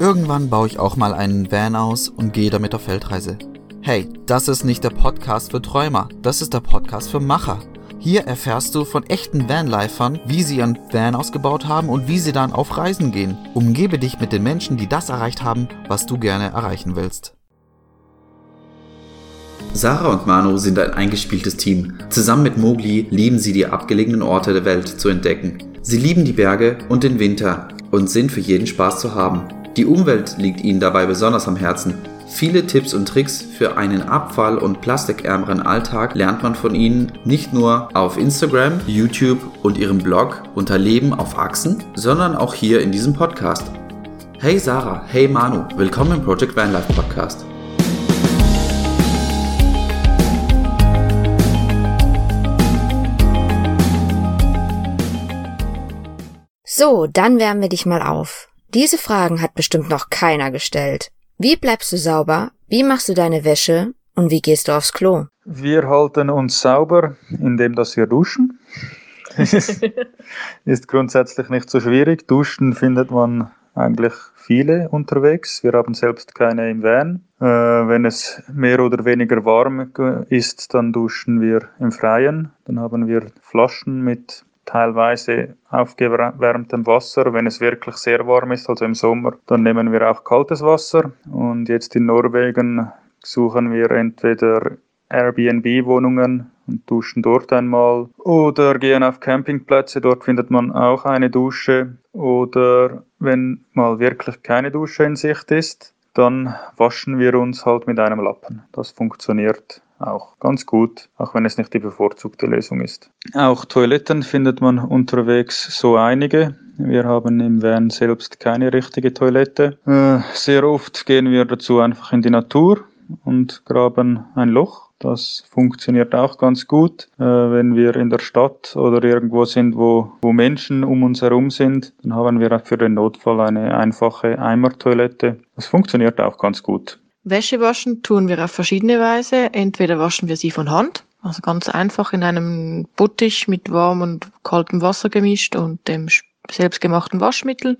Irgendwann baue ich auch mal einen Van aus und gehe damit auf Feldreise. Hey, das ist nicht der Podcast für Träumer, das ist der Podcast für Macher. Hier erfährst du von echten Vanlifern, wie sie ihren Van ausgebaut haben und wie sie dann auf Reisen gehen. Umgebe dich mit den Menschen, die das erreicht haben, was du gerne erreichen willst. Sarah und Manu sind ein eingespieltes Team. Zusammen mit Mowgli lieben sie die abgelegenen Orte der Welt zu entdecken. Sie lieben die Berge und den Winter und sind für jeden Spaß zu haben. Die Umwelt liegt ihnen dabei besonders am Herzen. Viele Tipps und Tricks für einen abfall- und plastikärmeren Alltag lernt man von ihnen nicht nur auf Instagram, YouTube und ihrem Blog unter Leben auf Achsen, sondern auch hier in diesem Podcast. Hey Sarah, hey Manu, willkommen im Project Vanlife Podcast. So, dann wärmen wir dich mal auf. Diese Fragen hat bestimmt noch keiner gestellt. Wie bleibst du sauber? Wie machst du deine Wäsche? Und wie gehst du aufs Klo? Wir halten uns sauber, indem dass wir duschen. ist grundsätzlich nicht so schwierig. Duschen findet man eigentlich viele unterwegs. Wir haben selbst keine im Van. Äh, wenn es mehr oder weniger warm ist, dann duschen wir im Freien. Dann haben wir Flaschen mit teilweise aufgewärmtem Wasser. Wenn es wirklich sehr warm ist, also im Sommer, dann nehmen wir auch kaltes Wasser. Und jetzt in Norwegen suchen wir entweder Airbnb-Wohnungen und duschen dort einmal oder gehen auf Campingplätze, dort findet man auch eine Dusche oder wenn mal wirklich keine Dusche in Sicht ist, dann waschen wir uns halt mit einem Lappen. Das funktioniert auch ganz gut, auch wenn es nicht die bevorzugte Lösung ist. Auch Toiletten findet man unterwegs so einige. Wir haben im Van selbst keine richtige Toilette. Äh, sehr oft gehen wir dazu einfach in die Natur und graben ein Loch. Das funktioniert auch ganz gut. Äh, wenn wir in der Stadt oder irgendwo sind, wo, wo Menschen um uns herum sind, dann haben wir für den Notfall eine einfache Eimertoilette. Das funktioniert auch ganz gut. Wäsche waschen tun wir auf verschiedene Weise. Entweder waschen wir sie von Hand, also ganz einfach in einem Bottich mit warmem und kaltem Wasser gemischt und dem selbstgemachten Waschmittel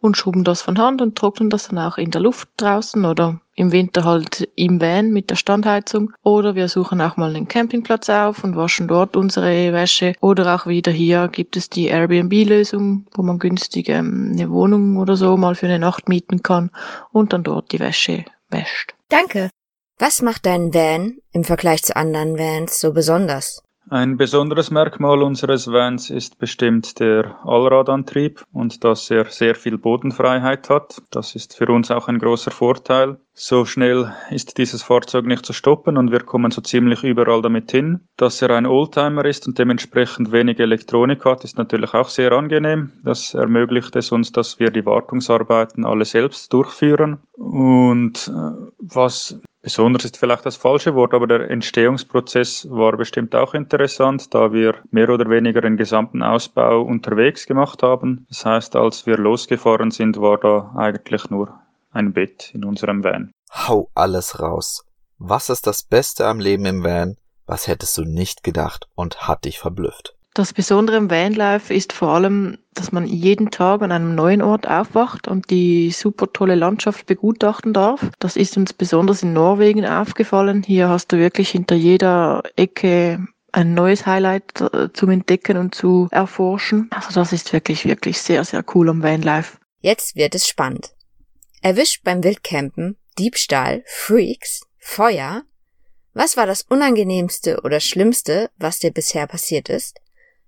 und schrubben das von Hand und trocknen das dann auch in der Luft draußen oder im Winter halt im Van mit der Standheizung. Oder wir suchen auch mal einen Campingplatz auf und waschen dort unsere Wäsche. Oder auch wieder hier gibt es die Airbnb-Lösung, wo man günstig ähm, eine Wohnung oder so mal für eine Nacht mieten kann und dann dort die Wäsche wäscht. Danke. Was macht dein Van im Vergleich zu anderen Vans so besonders? Ein besonderes Merkmal unseres Vans ist bestimmt der Allradantrieb und dass er sehr viel Bodenfreiheit hat. Das ist für uns auch ein großer Vorteil. So schnell ist dieses Fahrzeug nicht zu stoppen und wir kommen so ziemlich überall damit hin. Dass er ein Oldtimer ist und dementsprechend wenig Elektronik hat, ist natürlich auch sehr angenehm. Das ermöglicht es uns, dass wir die Wartungsarbeiten alle selbst durchführen. Und äh, was Besonders ist vielleicht das falsche Wort, aber der Entstehungsprozess war bestimmt auch interessant, da wir mehr oder weniger den gesamten Ausbau unterwegs gemacht haben. Das heißt, als wir losgefahren sind, war da eigentlich nur ein Bett in unserem Van. Hau alles raus. Was ist das Beste am Leben im Van? Was hättest du nicht gedacht und hat dich verblüfft? Das Besondere im Vanlife ist vor allem, dass man jeden Tag an einem neuen Ort aufwacht und die super tolle Landschaft begutachten darf. Das ist uns besonders in Norwegen aufgefallen. Hier hast du wirklich hinter jeder Ecke ein neues Highlight äh, zum Entdecken und zu erforschen. Also das ist wirklich, wirklich sehr, sehr cool am Vanlife. Jetzt wird es spannend. Erwischt beim Wildcampen, Diebstahl, Freaks, Feuer. Was war das Unangenehmste oder Schlimmste, was dir bisher passiert ist?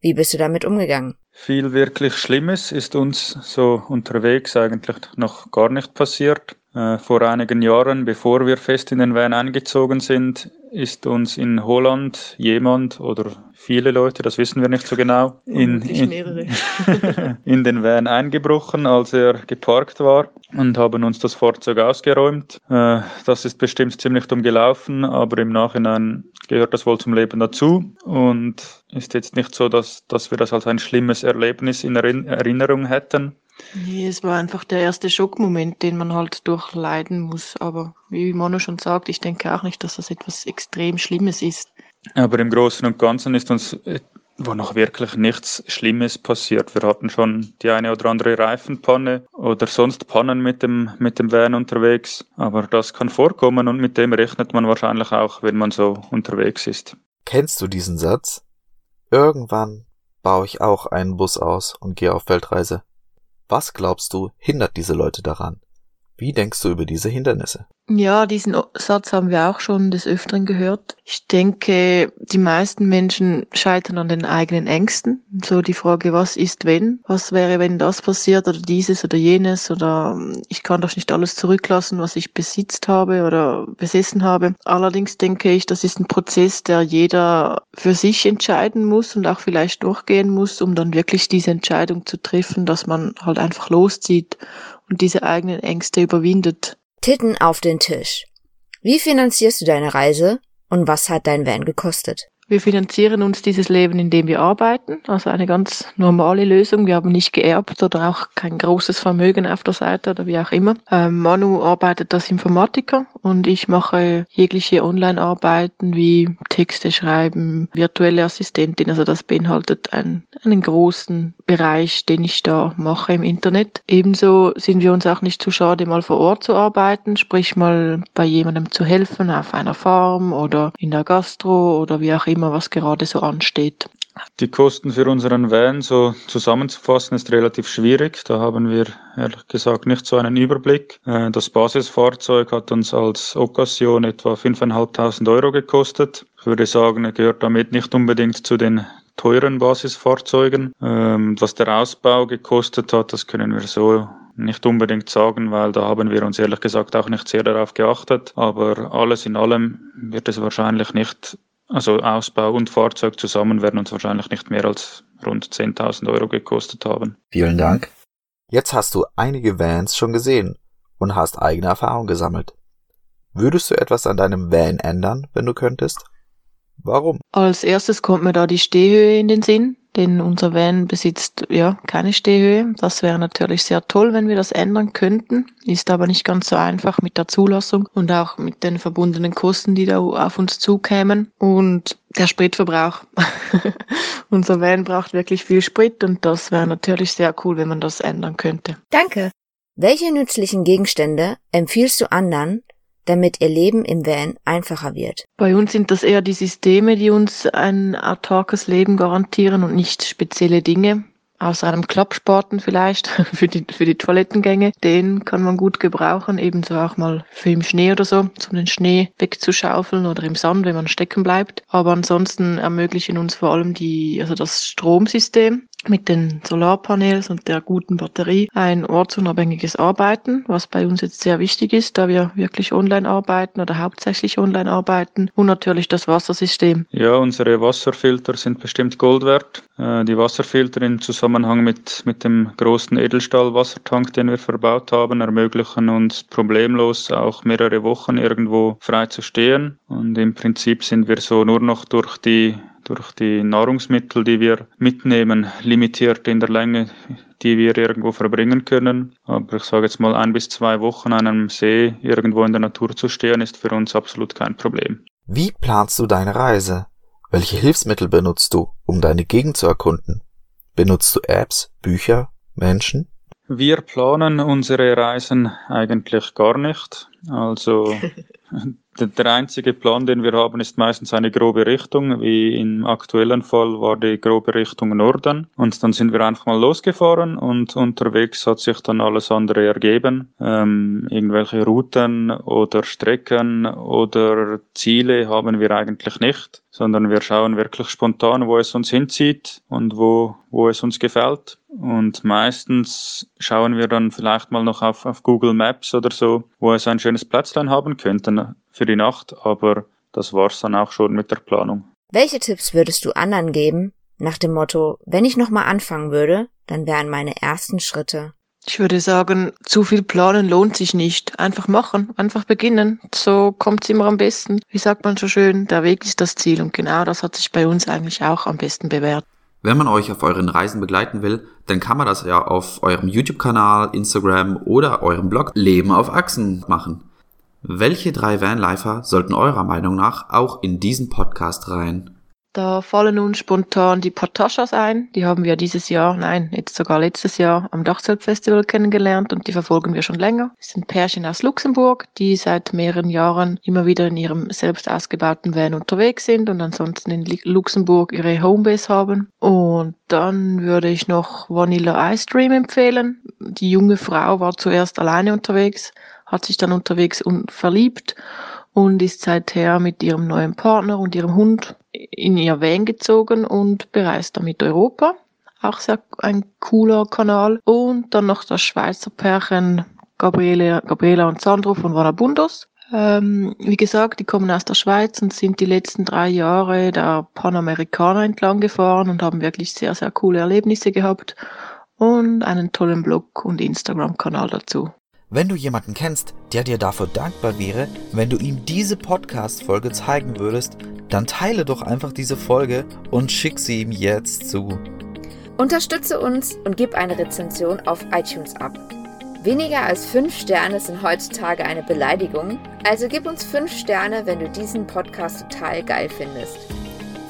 Wie bist du damit umgegangen? Viel wirklich Schlimmes ist uns so unterwegs eigentlich noch gar nicht passiert. Äh, vor einigen Jahren, bevor wir fest in den Van eingezogen sind, ist uns in Holland jemand oder viele Leute, das wissen wir nicht so genau, in, in, in den Van eingebrochen, als er geparkt war und haben uns das Fahrzeug ausgeräumt. Äh, das ist bestimmt ziemlich dumm gelaufen, aber im Nachhinein gehört das wohl zum Leben dazu und ist jetzt nicht so, dass, dass wir das als ein schlimmes Erlebnis in Erinnerung hätten. Nee, es war einfach der erste Schockmoment, den man halt durchleiden muss. Aber wie Manu schon sagt, ich denke auch nicht, dass das etwas extrem Schlimmes ist. Aber im Großen und Ganzen ist uns wo noch wirklich nichts Schlimmes passiert. Wir hatten schon die eine oder andere Reifenpanne oder sonst Pannen mit dem, mit dem Van unterwegs. Aber das kann vorkommen und mit dem rechnet man wahrscheinlich auch, wenn man so unterwegs ist. Kennst du diesen Satz? Irgendwann baue ich auch einen Bus aus und gehe auf Weltreise. Was glaubst du, hindert diese Leute daran? Wie denkst du über diese Hindernisse? Ja, diesen Satz haben wir auch schon des Öfteren gehört. Ich denke, die meisten Menschen scheitern an den eigenen Ängsten. So die Frage, was ist wenn? Was wäre, wenn das passiert oder dieses oder jenes oder ich kann doch nicht alles zurücklassen, was ich besitzt habe oder besessen habe. Allerdings denke ich, das ist ein Prozess, der jeder für sich entscheiden muss und auch vielleicht durchgehen muss, um dann wirklich diese Entscheidung zu treffen, dass man halt einfach loszieht und diese eigenen Ängste überwindet. Titten auf den Tisch. Wie finanzierst du deine Reise und was hat dein Van gekostet? Wir finanzieren uns dieses Leben, indem wir arbeiten. Also eine ganz normale Lösung. Wir haben nicht geerbt oder auch kein großes Vermögen auf der Seite oder wie auch immer. Ähm, Manu arbeitet als Informatiker und ich mache jegliche Online-Arbeiten wie Texte schreiben, virtuelle Assistentin. Also das beinhaltet einen, einen großen Bereich, den ich da mache im Internet. Ebenso sind wir uns auch nicht zu schade, mal vor Ort zu arbeiten, sprich mal bei jemandem zu helfen auf einer Farm oder in der Gastro oder wie auch immer was gerade so ansteht. Die Kosten für unseren Van so zusammenzufassen ist relativ schwierig. Da haben wir ehrlich gesagt nicht so einen Überblick. Äh, das Basisfahrzeug hat uns als Occasion etwa 5.500 Euro gekostet. Ich würde sagen, er gehört damit nicht unbedingt zu den teuren Basisfahrzeugen. Ähm, was der Ausbau gekostet hat, das können wir so nicht unbedingt sagen, weil da haben wir uns ehrlich gesagt auch nicht sehr darauf geachtet. Aber alles in allem wird es wahrscheinlich nicht also Ausbau und Fahrzeug zusammen werden uns wahrscheinlich nicht mehr als rund 10.000 Euro gekostet haben. Vielen Dank. Jetzt hast du einige Vans schon gesehen und hast eigene Erfahrung gesammelt. Würdest du etwas an deinem Van ändern, wenn du könntest? Warum? Als erstes kommt mir da die Stehhöhe in den Sinn denn unser Van besitzt ja keine Stehhöhe. Das wäre natürlich sehr toll, wenn wir das ändern könnten, ist aber nicht ganz so einfach mit der Zulassung und auch mit den verbundenen Kosten, die da auf uns zukämen und der Spritverbrauch. unser Van braucht wirklich viel Sprit und das wäre natürlich sehr cool, wenn man das ändern könnte. Danke. Welche nützlichen Gegenstände empfiehlst du anderen, damit ihr Leben im Van einfacher wird. Bei uns sind das eher die Systeme, die uns ein autarkes Leben garantieren und nicht spezielle Dinge. Außer einem Klappsporten vielleicht für die, für die Toilettengänge. Den kann man gut gebrauchen, ebenso auch mal für im Schnee oder so, um den Schnee wegzuschaufeln oder im Sand, wenn man stecken bleibt. Aber ansonsten ermöglichen uns vor allem die, also das Stromsystem mit den Solarpanels und der guten Batterie ein ortsunabhängiges Arbeiten, was bei uns jetzt sehr wichtig ist, da wir wirklich online arbeiten oder hauptsächlich online arbeiten und natürlich das Wassersystem. Ja, unsere Wasserfilter sind bestimmt Gold wert. Äh, die Wasserfilter im Zusammenhang mit, mit dem großen Edelstahlwassertank, den wir verbaut haben, ermöglichen uns problemlos auch mehrere Wochen irgendwo frei zu stehen und im Prinzip sind wir so nur noch durch die durch die Nahrungsmittel, die wir mitnehmen, limitiert in der Länge, die wir irgendwo verbringen können. Aber ich sage jetzt mal, ein bis zwei Wochen an einem See irgendwo in der Natur zu stehen, ist für uns absolut kein Problem. Wie planst du deine Reise? Welche Hilfsmittel benutzt du, um deine Gegend zu erkunden? Benutzt du Apps, Bücher, Menschen? Wir planen unsere Reisen eigentlich gar nicht. Also Der einzige Plan, den wir haben, ist meistens eine grobe Richtung. Wie im aktuellen Fall war die grobe Richtung Norden. Und dann sind wir einfach mal losgefahren und unterwegs hat sich dann alles andere ergeben. Ähm, irgendwelche Routen oder Strecken oder Ziele haben wir eigentlich nicht, sondern wir schauen wirklich spontan, wo es uns hinzieht und wo, wo es uns gefällt. Und meistens schauen wir dann vielleicht mal noch auf, auf Google Maps oder so, wo es ein schönes Plätzlein haben könnte für die Nacht, aber das war's dann auch schon mit der Planung. Welche Tipps würdest du anderen geben, nach dem Motto, wenn ich nochmal anfangen würde, dann wären meine ersten Schritte? Ich würde sagen, zu viel planen lohnt sich nicht. Einfach machen, einfach beginnen. So kommt's immer am besten. Wie sagt man so schön, der Weg ist das Ziel und genau das hat sich bei uns eigentlich auch am besten bewährt. Wenn man euch auf euren Reisen begleiten will, dann kann man das ja auf eurem YouTube-Kanal, Instagram oder eurem Blog Leben auf Achsen machen. Welche drei Vanlifer sollten eurer Meinung nach auch in diesen Podcast rein? Da fallen uns spontan die Pataschas ein. Die haben wir dieses Jahr, nein, jetzt sogar letztes Jahr am Dachzeltfestival kennengelernt und die verfolgen wir schon länger. Es sind Pärchen aus Luxemburg, die seit mehreren Jahren immer wieder in ihrem selbst ausgebauten Van unterwegs sind und ansonsten in Luxemburg ihre Homebase haben. Und dann würde ich noch Vanilla Ice Dream empfehlen. Die junge Frau war zuerst alleine unterwegs, hat sich dann unterwegs verliebt und ist seither mit ihrem neuen Partner und ihrem Hund in ihr Van gezogen und bereist damit Europa. Auch sehr ein cooler Kanal. Und dann noch das Schweizer Pärchen Gabriele, Gabriela und Sandro von Vanabundos. Ähm, wie gesagt, die kommen aus der Schweiz und sind die letzten drei Jahre der Panamerikaner entlang gefahren und haben wirklich sehr, sehr coole Erlebnisse gehabt und einen tollen Blog und Instagram-Kanal dazu. Wenn du jemanden kennst, der dir dafür dankbar wäre, wenn du ihm diese Podcast-Folge zeigen würdest, dann teile doch einfach diese Folge und schick sie ihm jetzt zu. Unterstütze uns und gib eine Rezension auf iTunes ab. Weniger als 5 Sterne sind heutzutage eine Beleidigung, also gib uns 5 Sterne, wenn du diesen Podcast total geil findest.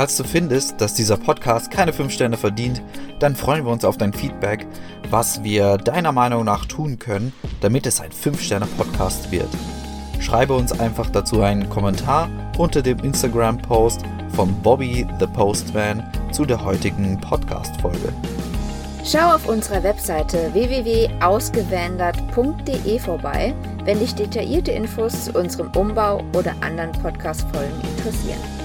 Falls du findest, dass dieser Podcast keine 5 Sterne verdient, dann freuen wir uns auf dein Feedback, was wir deiner Meinung nach tun können, damit es ein 5-Sterne-Podcast wird. Schreibe uns einfach dazu einen Kommentar unter dem Instagram-Post von Bobby the Postman zu der heutigen Podcast-Folge. Schau auf unserer Webseite www.ausgewandert.de vorbei, wenn dich detaillierte Infos zu unserem Umbau oder anderen Podcast-Folgen interessieren.